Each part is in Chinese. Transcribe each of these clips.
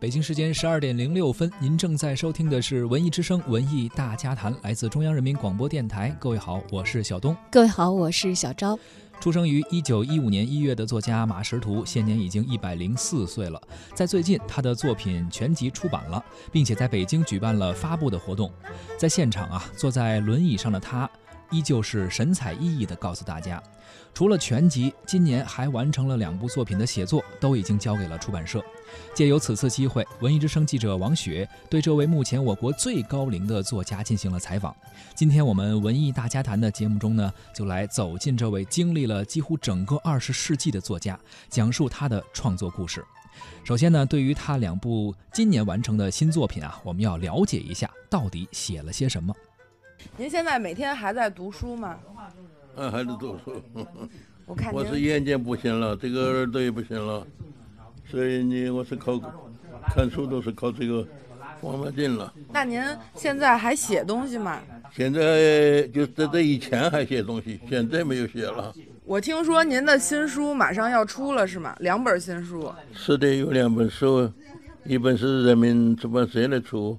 北京时间十二点零六分，您正在收听的是《文艺之声·文艺大家谈》，来自中央人民广播电台。各位好，我是小东。各位好，我是小昭。出生于一九一五年一月的作家马识途，现年已经一百零四岁了。在最近，他的作品全集出版了，并且在北京举办了发布的活动。在现场啊，坐在轮椅上的他。依旧是神采奕奕地告诉大家，除了全集，今年还完成了两部作品的写作，都已经交给了出版社。借由此次机会，文艺之声记者王雪对这位目前我国最高龄的作家进行了采访。今天我们文艺大家谈的节目中呢，就来走进这位经历了几乎整个二十世纪的作家，讲述他的创作故事。首先呢，对于他两部今年完成的新作品啊，我们要了解一下到底写了些什么。您现在每天还在读书吗？嗯，还在读书。我看我是眼睛不行了，这个耳朵也不行了，所以你我是靠看书都是靠这个放慢镜了。那您现在还写东西吗？现在就在这以前还写东西，现在没有写了。我听说您的新书马上要出了，是吗？两本新书。是的，有两本书，一本是人民出版社的出，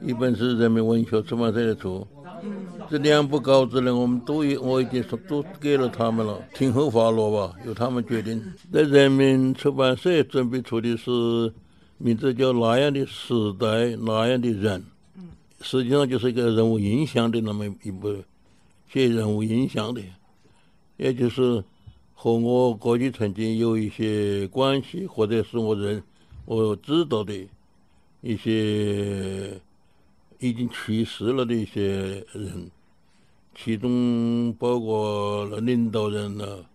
一本是人民文学出版社的出。这两部稿子呢，我们都已我已经说都给了他们了，听候发落吧，由他们决定。在人民出版社准备出的是名字叫那样的时代，那样的人，实际上就是一个人物印象的那么一部写人物印象的，也就是和我过去曾经有一些关系，或者是我认我知道的一些。已经去世了的一些人，其中包括领导人了，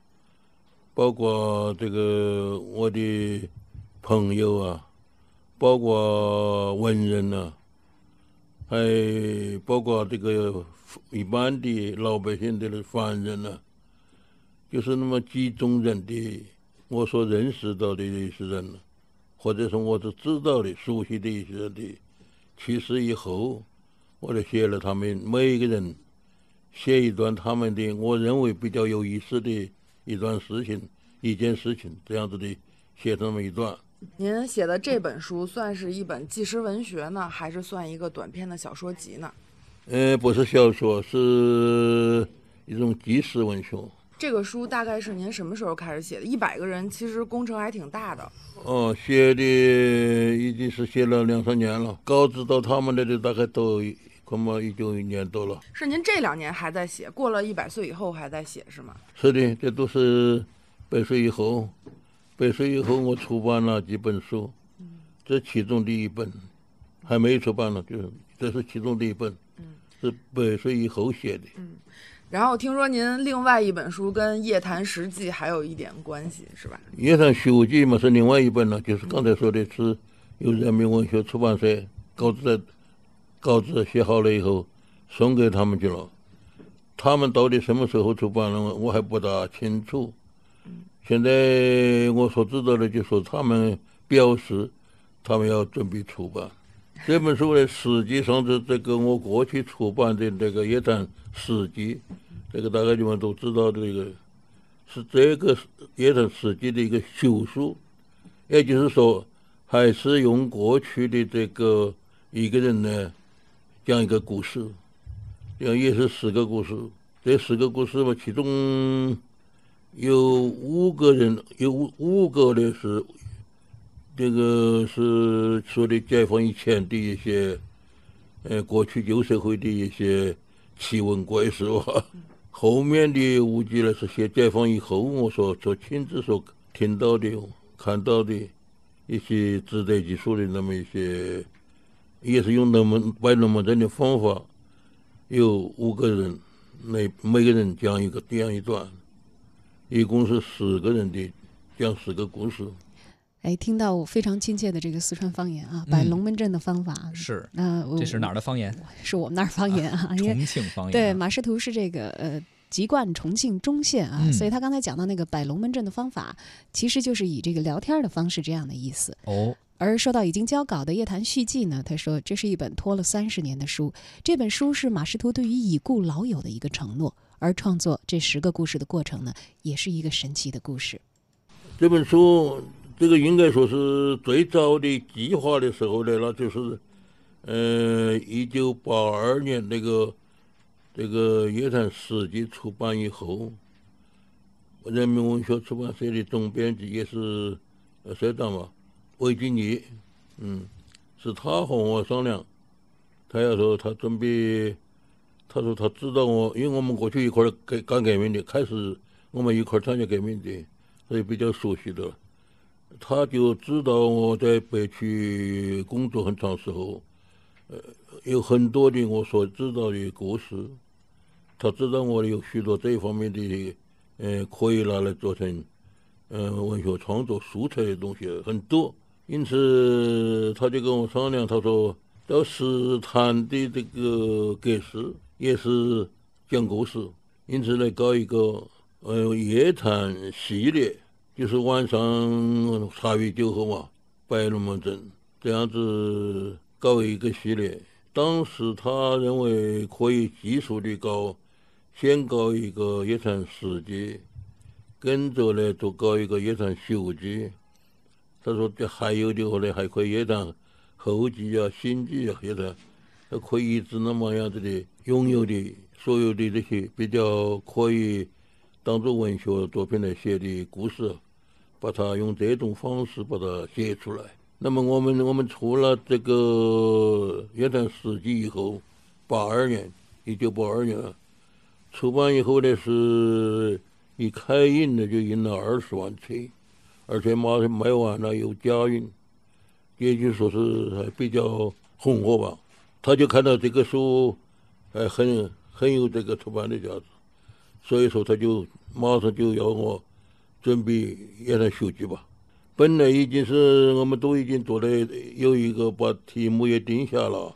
包括这个我的朋友啊，包括文人呐，还包括这个一般的老百姓的凡人呐，就是那么几种人的，我所认识到的一些人，或者说我所知道的、熟悉的一些人的。去世以后，我就写了他们每一个人，写一段他们的我认为比较有意思的一段事情，一件事情，这样子的写这么一段。您写的这本书算是一本纪实文学呢，还是算一个短篇的小说集呢？呃，不是小说，是一种纪实文学。这个书大概是您什么时候开始写的？一百个人其实工程还挺大的。哦，写的已经是写了两三年了，稿子到他们那里大概都恐怕已经一年多了。是您这两年还在写，过了一百岁以后还在写是吗？是的，这都是百岁以后，百岁以后我出版了几本书，这其中的一本还没出版呢，就是这是其中的一本，是百岁以后写的。然后听说您另外一本书跟《夜谈实记》还有一点关系，是吧？《夜谈实记》嘛是另外一本了，就是刚才说的是由人民文学出版社稿子稿子写好了以后送给他们去了，他们到底什么时候出版了，我还不大清楚。现在我所知道的就说他们表示他们要准备出版这本书呢，实际上是这个我过去出版的那个《夜谈史记》。这个大概你们都知道，这个是这个也是史记的一个修书，也就是说，还是用过去的这个一个人呢讲一个故事，这样也是十个故事。这十个故事嘛，其中有五个人，有五五个呢是这个是说的解放以前的一些，呃，过去旧社会的一些奇闻怪事吧。后面的五集呢是写解放以后，我说所亲自所听到的、看到的一些值得记述的那么一些，也是用那么摆龙门阵的方法，有五个人，每每个人讲一个讲一段，一共是十个人的讲十个故事。哎，听到我非常亲切的这个四川方言啊，摆龙门阵的方法是，那这是哪儿的方言？是我们那儿方言啊，重庆方言。对，马识途是这个呃籍贯重庆忠县啊，所以他刚才讲到那个摆龙门阵的方法，其实就是以这个聊天的方式这样的意思。哦，而说到已经交稿的《夜谈续记》呢，他说这是一本拖了三十年的书。这本书是马识途对于已故老友的一个承诺，而创作这十个故事的过程呢，也是一个神奇的故事。这本书，这个应该说是最早的计划的时候呢，那就是，呃，一九八二年那个这个《夜谈史记》出版以后，人民文学出版社的总编辑也是呃社长嘛。韦俊义，嗯，是他和我商量，他要说他准备，他说他知道我，因为我们过去一块儿干干革命的，开始我们一块儿参加革命的，所以比较熟悉的。他就知道我在北区工作很长时候，呃，有很多的我所知道的故事，他知道我有许多这一方面的，呃，可以拿来做成，嗯，文学创作素材的东西很多。因此，他就跟我商量，他说：“到石潭的这个格式也是讲故事，因此来搞一个呃夜谈系列，就是晚上茶余酒后嘛，摆龙门阵这样子搞一个系列。当时他认为可以技术的搞，先搞一个夜谈史记，跟着呢就搞一个夜谈续记。”他说：“这还有的话呢，还可以夜谈后记啊、新记啊，夜谈，都可以一直那么样子的拥有的所有的这些比较可以当做文学作品来写的故事，把它用这种方式把它写出来。那么我们我们出了这个《夜谈史记》以后，八二年，一九八二年出版以后呢，是一开印呢就印了二十万册。”而且马上卖完了又加印，也就说是还比较红火吧。他就看到这个书，还很很有这个出版的价值，所以说他就马上就要我准备也来续集吧。本来已经是我们都已经做的有一个把题目也定下了，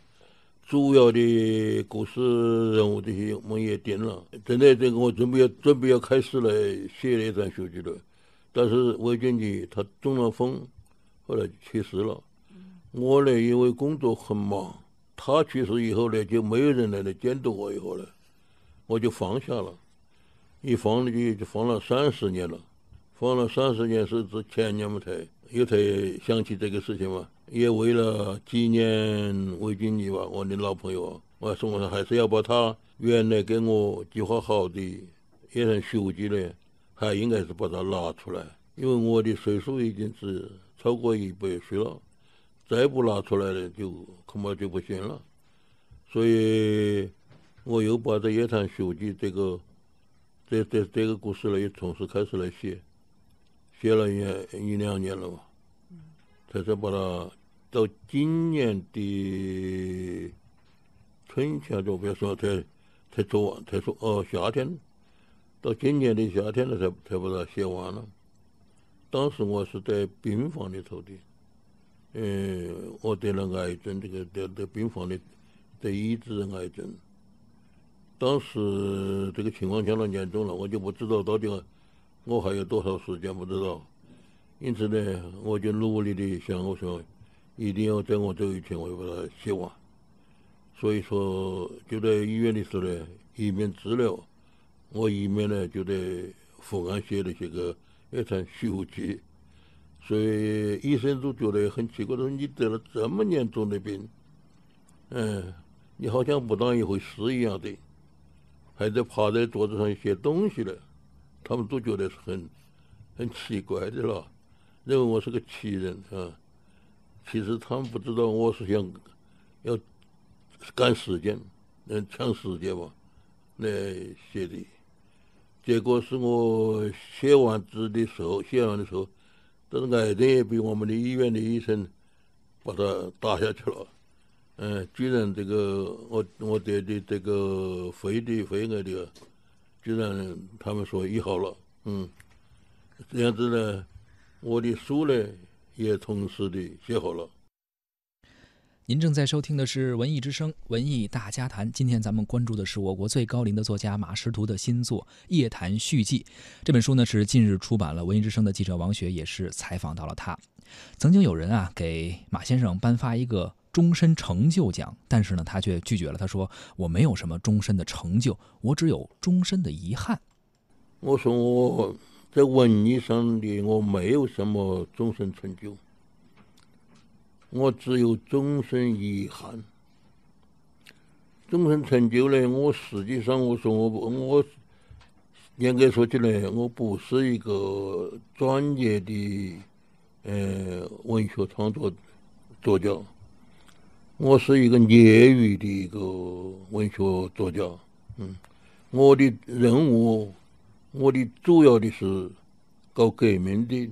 主要的故事人物这些我们也定了。现在这个我准备要准备要开始来写那段续集了。但是魏俊吉他中了风，后来去世了。我呢，因为工作很忙，他去世以后呢，就没有人来来监督我。以后呢，我就放下了。一放就就放了三十年了，放了三十年是指前年嘛才又才想起这个事情嘛。也为了纪念魏经理吧，我的老朋友，我说我还是要把他原来给我计划好的也算书记呢。还应该是把它拿出来，因为我的岁数已经是超过一百岁了，再不拿出来呢，就恐怕就不行了。所以我又把这《夜谈书记》这个这这这个故事呢，又从始开始来写，写了一一两年了吧，才是把它到今年的春天就别说才才做完，才说哦夏天。到今年的夏天了，才才把它写完了。当时我是在病房里头的，嗯，我得了癌症，这个得得病房里得医治癌症。当时这个情况相当严重了，我就不知道到底我还有多少时间不知道。因此呢，我就努力的想，我说一定要在我走以前，我要把它写完。所以说，就在医院的时候呢，一面治疗。我一面呢就在复案写那些个一场续集，所以医生都觉得很奇怪，说你得了这么严重的病，嗯，你好像不当一回事一样的，还在趴在桌子上写东西呢，他们都觉得是很很奇怪的了，认为我是个奇人啊。其实他们不知道我是想要赶时间，嗯，抢时间嘛来写的。结果是我写完字的时候，写完的时候，但是癌症也被我们的医院的医生把它打下去了。嗯，居然这个我我得的这个肺的肺癌的，居然他们说医好了。嗯，这样子呢，我的书呢也同时的写好了。您正在收听的是《文艺之声·文艺大家谈》。今天咱们关注的是我国最高龄的作家马识途的新作《夜谈续记》。这本书呢是近日出版了，《文艺之声》的记者王雪也是采访到了他。曾经有人啊给马先生颁发一个终身成就奖，但是呢，他却拒绝了。他说：“我没有什么终身的成就，我只有终身的遗憾。”我说我在文艺上的我没有什么终身成就，我只有终身遗憾。终身成就呢？我实际上我说我我。严格说起来，我不是一个专业的呃文学创作作家，我是一个业余的一个文学作家。嗯，我的任务，我的主要的是搞革命的，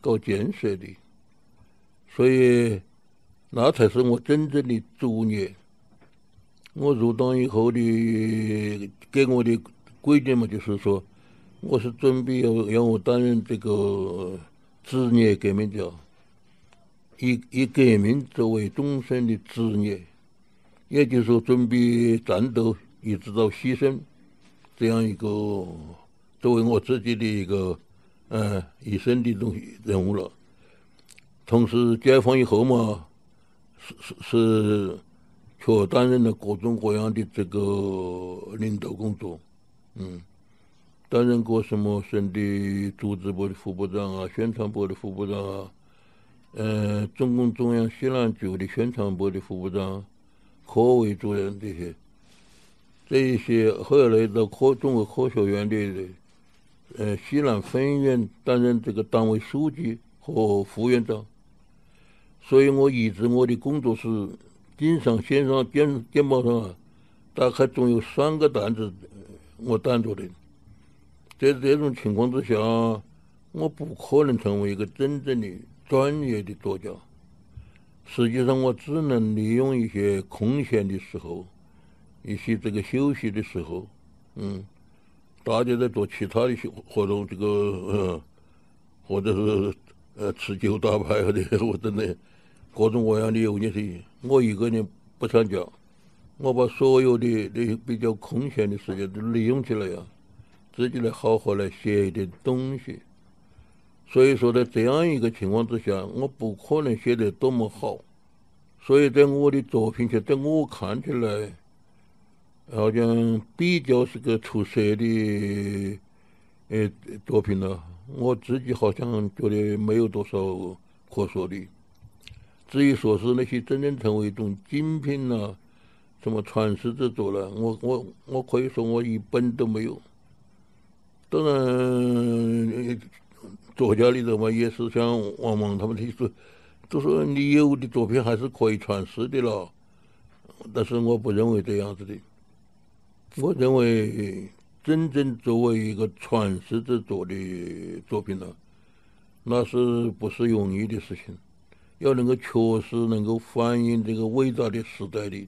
搞建设的，所以那才是我真正的主业。我入党以后的给我的。规定嘛，就是说，我是准备要让我担任这个职业革命家，以以革命作为终身的职业，也就是说，准备战斗一直到牺牲，这样一个作为我自己的一个嗯一生的东西任务了。同时，解放以后嘛，是是是，却担任了各种各样的这个领导工作。嗯，担任过什么省的组织部的副部长啊，宣传部的副部长啊，呃，中共中央西南局的宣传部的副部长、科委主任这些，这一些后来到科中国科学院的，呃，西南分院担任这个党委书记和副院长，所以我一直我的工作是经常肩上肩肩膀上啊，大概总有三个担子。我担着的，在这种情况之下，我不可能成为一个真正的专业的作家。实际上，我只能利用一些空闲的时候，一些这个休息的时候，嗯，大家在做其他的活动，这个呃，或者是呃吃酒打牌或者 或者呢各种各样的游戏，我一个人不参加。我把所有的那些比较空闲的时间都利用起来呀，自己来好好来写一点东西。所以说，在这样一个情况之下，我不可能写得多么好。所以在我的作品，在我看起来，好像比较是个出色的呃作品了。我自己好像觉得没有多少可说的。至于说是那些真正成为一种精品了。什么传世之作了？我我我可以说我一本都没有。当然，作家里头嘛，也是像王蒙他们提出，就说你有的作品还是可以传世的了。但是我不认为这样子的。我认为，真正作为一个传世之作的作品呢，那是不是容易的事情？要能够确实能够反映这个伟大的时代的。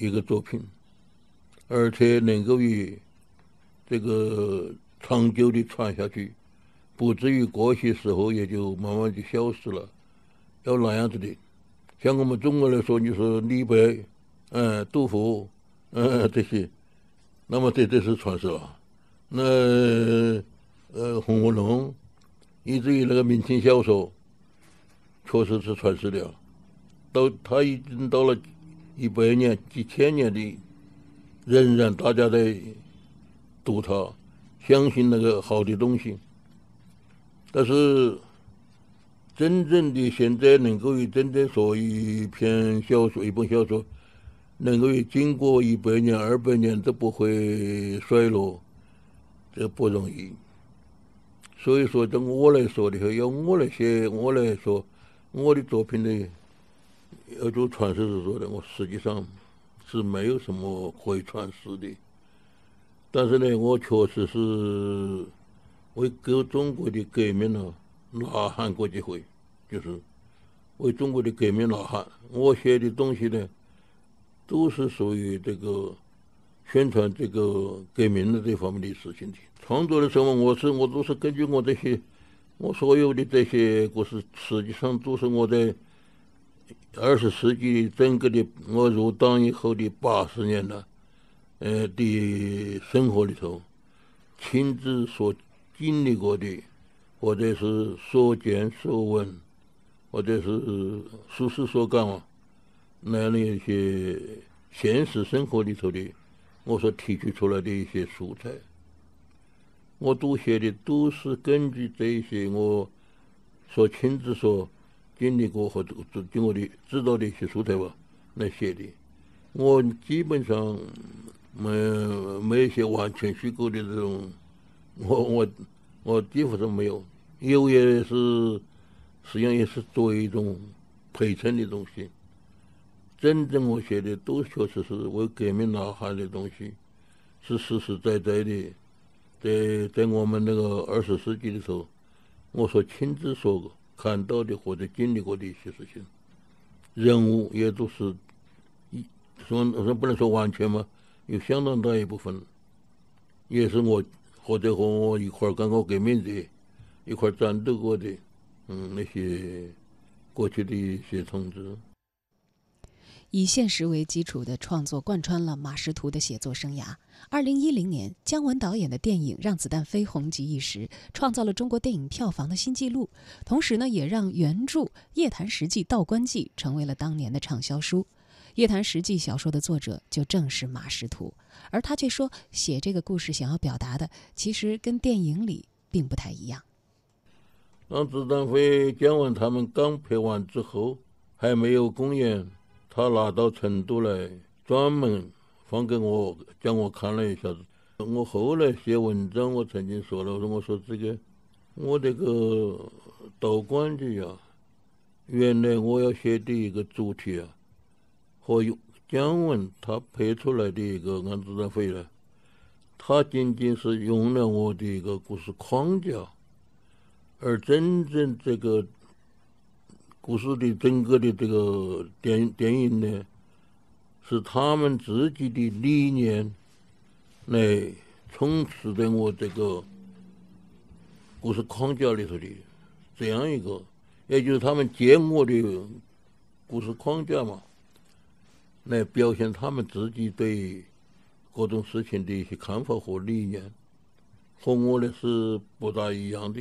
一个作品，而且能够与这个长久的传下去，不至于过些时候也就慢慢就消失了。要那样子的，像我们中国来说，你说李白，嗯，杜甫，嗯，这些，那么这这是传世了。那呃，《红楼梦》，以至于那个明清小说，确实是传世了。到他已经到了。一百年、几千年的，仍然大家在读它，相信那个好的东西。但是，真正的现在能够真正说一篇小说、一本小说，能够经过一百年、二百年都不会衰落，这不容易。所以说，对我来说的话，要我来写，我来说我的作品呢。要做传世之作的，我实际上是没有什么可以传世的。但是呢，我确实是为革中国的革命呢呐喊过几回，就是为中国的革命呐喊。我写的东西呢，都是属于这个宣传这个革命的这方面的事情的。创作的时候，我是我都是根据我这些，我所有的这些故事，实际上都是我在。二十世纪整个的，我入党以后的八十年呢，呃的生活里头，亲自所经历过的或者是所见所闻，或者是所思所感啊，那样的一些现实生活里头的，我所提取出来的一些素材，我读写的都是根据这些我所亲自所经历过或者经过的知道的一些素材吧来写的。我基本上没没一些完全虚构的这种，我我。我几乎是没有，有也是，实际上也是作为一种陪衬的东西。真正我写的都确实是为革命呐喊的东西，是实实在在的，在在我们那个二十世纪的时候，我所亲自所看到的或者经历过的一些事情，人物也都是一说说不能说完全嘛，有相当大一部分，也是我。或者和我一块儿干过革命的，一块儿战斗过的，嗯，那些过去的一些同志。以现实为基础的创作贯穿了马识途的写作生涯。二零一零年，姜文导演的电影《让子弹飞》红极一时，创造了中国电影票房的新纪录，同时呢，也让原著《夜谈实记·道观记》成为了当年的畅销书。《夜谈实记》小说的作者就正是马识途，而他却说写这个故事想要表达的，其实跟电影里并不太一样。当子弹飞，讲完他们刚拍完之后，还没有公演，他拿到成都来，专门放给我，叫我看了一下子。我后来写文章，我曾经说了，我说这个，我这个道观记呀，原来我要写的一个主题啊。和姜文他拍出来的一个《让子弹飞》呢，他仅仅是用了我的一个故事框架，而真正这个故事的整个的这个电电影呢，是他们自己的理念来充斥在我这个故事框架里头的这样一个，也就是他们借我的故事框架嘛。来表现他们自己对各种事情的一些看法和理念，和我的是不大一样的。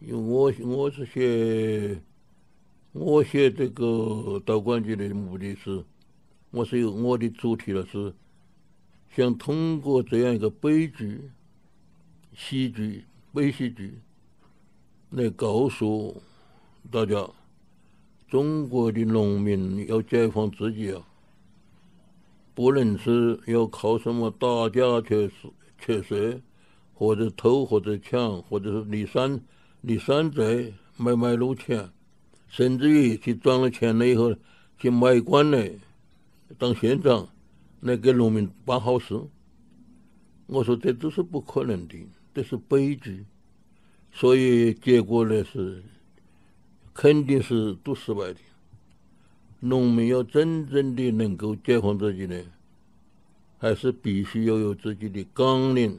因为我我是写我写这个道观剧的目的是，我是有我的主题了，是想通过这样一个悲剧、喜剧、悲喜剧来告诉大家。中国的农民要解放自己啊，不能是要靠什么打架去去税，或者偷或者抢，或者是立山立山寨买买路钱，甚至于去赚了钱了以后去买官来当县长来给农民办好事。我说这都是不可能的，这是悲剧，所以结果呢是。肯定是都失败的。农民要真正的能够解放自己呢，还是必须要有自己的纲领、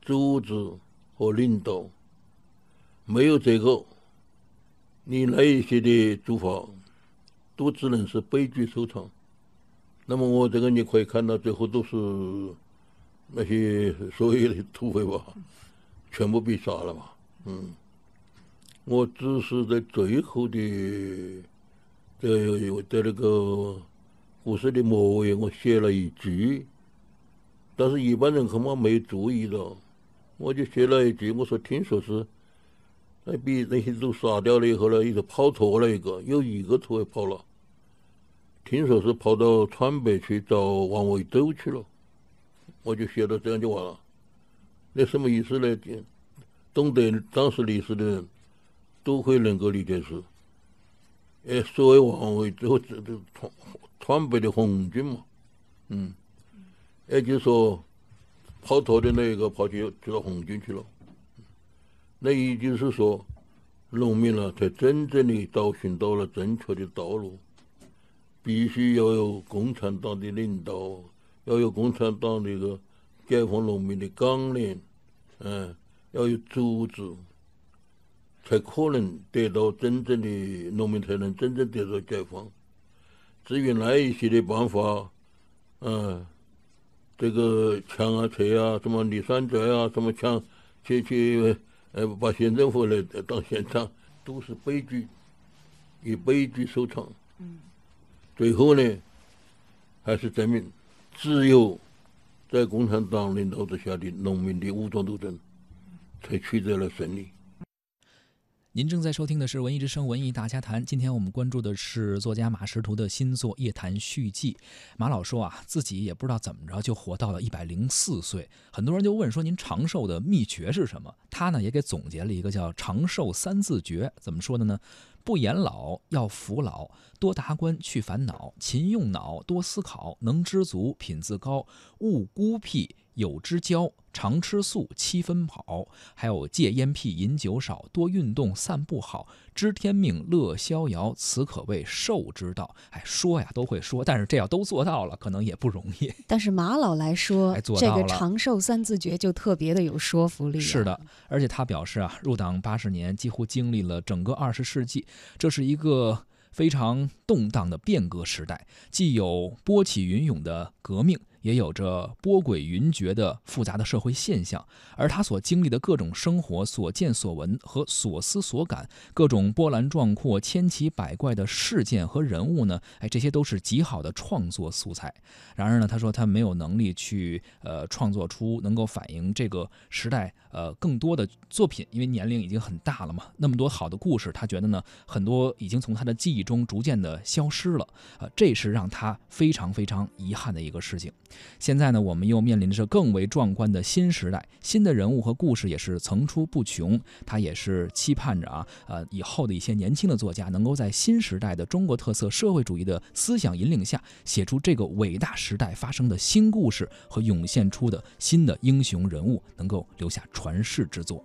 组织和领导。没有这个，你那一些的做法，都只能是悲剧收场。那么我这个你可以看到，最后都是那些所有的土匪吧，全部被杀了嘛，嗯。我只是在最后的，在在那个故事的末尾，我写了一句，但是一般人恐怕没注意到，我就写了一句，我说听说是，那比那些都杀掉了以后呢，一个跑脱了一个，有一个土匪跑了，听说是跑到川北去找王维洲去了，我就写到这样就完了，那什么意思呢？懂得当时历史的人。都会能够理解是，哎，所谓王维之后，这这川川北的红军嘛，嗯，也就是说，跑脱的那一个跑去去了红军去了，那也就是说，农民呢才真正的找寻到了正确的道路，必须要有共产党的领导，要有共产党那个解放农民的纲领，嗯，要有组织。才可能得到真正的农民，才能真正得到解放。至于那一些的办法，嗯，这个抢啊、拆啊，什么立山寨啊，什么抢去去呃，把县政府来当现场，都是悲剧，以悲剧收场。嗯，最后呢，还是证明只有在共产党领导之下的农民的武装斗争，才取得了胜利。您正在收听的是《文艺之声·文艺大家谈》，今天我们关注的是作家马识途的新作《夜谈续记》。马老说啊，自己也不知道怎么着就活到了一百零四岁。很多人就问说，您长寿的秘诀是什么？他呢也给总结了一个叫“长寿三字诀”。怎么说的呢？不言老，要服老；多达观，去烦恼；勤用脑，多思考；能知足，品自高；勿孤僻。有之交，常吃素，七分饱；还有戒烟屁，饮酒少，多运动，散步好，知天命，乐逍遥，此可谓寿之道。哎，说呀都会说，但是这要都做到了，可能也不容易。但是马老来说，这个长寿三字诀就特别的有说服力。是的，而且他表示啊，入党八十年，几乎经历了整个二十世纪，这是一个非常动荡的变革时代，既有波起云涌的革命。也有着波诡云谲的复杂的社会现象，而他所经历的各种生活所见所闻和所思所感，各种波澜壮阔、千奇百怪的事件和人物呢？哎，这些都是极好的创作素材。然而呢，他说他没有能力去呃创作出能够反映这个时代呃更多的作品，因为年龄已经很大了嘛。那么多好的故事，他觉得呢很多已经从他的记忆中逐渐的消失了。呃，这是让他非常非常遗憾的一个事情。现在呢，我们又面临着更为壮观的新时代，新的人物和故事也是层出不穷。他也是期盼着啊，呃，以后的一些年轻的作家能够在新时代的中国特色社会主义的思想引领下，写出这个伟大时代发生的新故事和涌现出的新的英雄人物，能够留下传世之作。